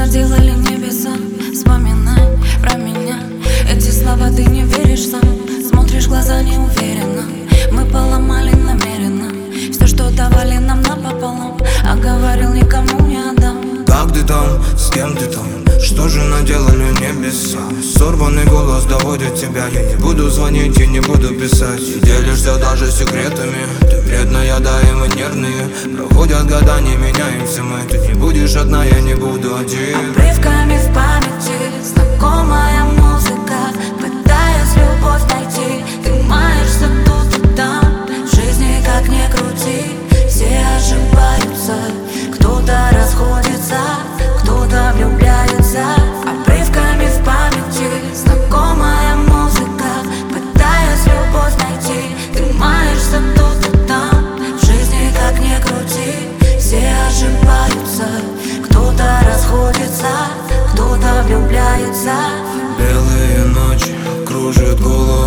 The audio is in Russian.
нас делали небеса. Вспоминай про меня. Эти слова ты не веришь сам. Смотришь в глаза неуверенно. Мы поломали намеренно. Все, что давали нам напополам. А говорил никому не отдам. Как ты там? С кем ты там? Что же наделали небеса? Сорванный голос доводит тебя. Я не буду звонить и не буду писать. Делишься даже секретами. Ты вредная, да и мы нервные. Проходят года, не меняемся. расходятся, кто-то влюбляется. Белые ночи кружат голову.